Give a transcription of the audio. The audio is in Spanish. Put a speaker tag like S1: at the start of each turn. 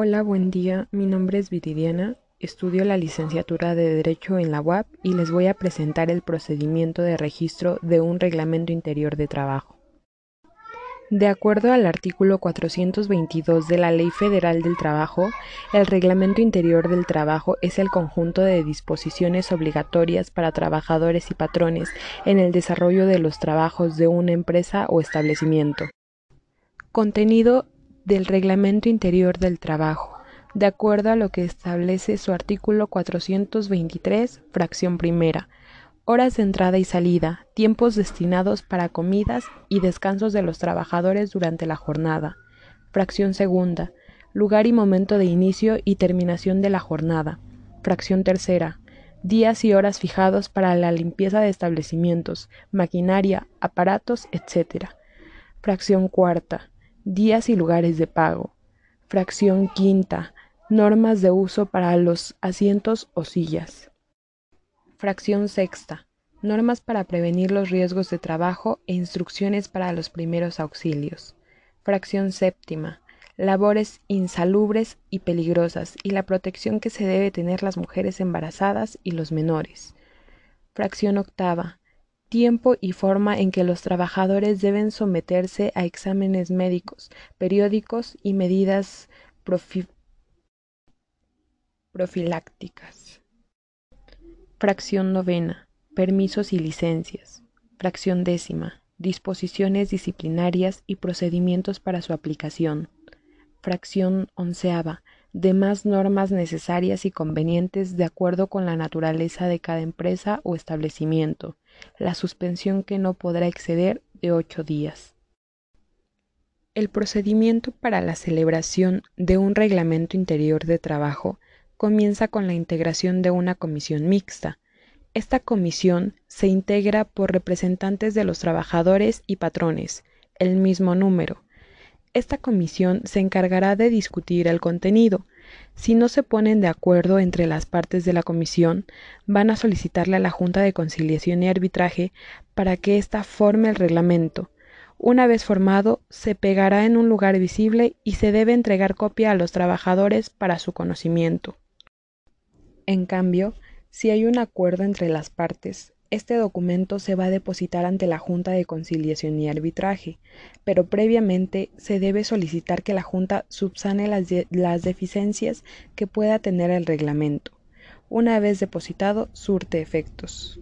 S1: Hola, buen día. Mi nombre es Viridiana. Estudio la licenciatura de Derecho en la UAP y les voy a presentar el procedimiento de registro de un reglamento interior de trabajo. De acuerdo al artículo 422 de la Ley Federal del Trabajo, el Reglamento Interior del Trabajo es el conjunto de disposiciones obligatorias para trabajadores y patrones en el desarrollo de los trabajos de una empresa o establecimiento. Contenido del Reglamento Interior del Trabajo, de acuerdo a lo que establece su artículo 423, fracción primera, horas de entrada y salida, tiempos destinados para comidas y descansos de los trabajadores durante la jornada. Fracción segunda, lugar y momento de inicio y terminación de la jornada. Fracción tercera, días y horas fijados para la limpieza de establecimientos, maquinaria, aparatos, etc. Fracción cuarta, días y lugares de pago. Fracción quinta, normas de uso para los asientos o sillas. Fracción sexta. Normas para prevenir los riesgos de trabajo e instrucciones para los primeros auxilios. Fracción séptima. Labores insalubres y peligrosas y la protección que se debe tener las mujeres embarazadas y los menores. Fracción octava. Tiempo y forma en que los trabajadores deben someterse a exámenes médicos, periódicos y medidas profilácticas. Fracción novena. Permisos y licencias. Fracción décima. Disposiciones disciplinarias y procedimientos para su aplicación. Fracción onceava. Demás normas necesarias y convenientes de acuerdo con la naturaleza de cada empresa o establecimiento. La suspensión que no podrá exceder de ocho días. El procedimiento para la celebración de un reglamento interior de trabajo comienza con la integración de una comisión mixta. Esta comisión se integra por representantes de los trabajadores y patrones, el mismo número. Esta comisión se encargará de discutir el contenido. Si no se ponen de acuerdo entre las partes de la comisión, van a solicitarle a la Junta de Conciliación y Arbitraje para que ésta forme el reglamento. Una vez formado, se pegará en un lugar visible y se debe entregar copia a los trabajadores para su conocimiento. En cambio, si hay un acuerdo entre las partes, este documento se va a depositar ante la Junta de Conciliación y Arbitraje, pero previamente se debe solicitar que la Junta subsane las, deficiencias que pueda tener el reglamento. Una vez depositado, surte efectos.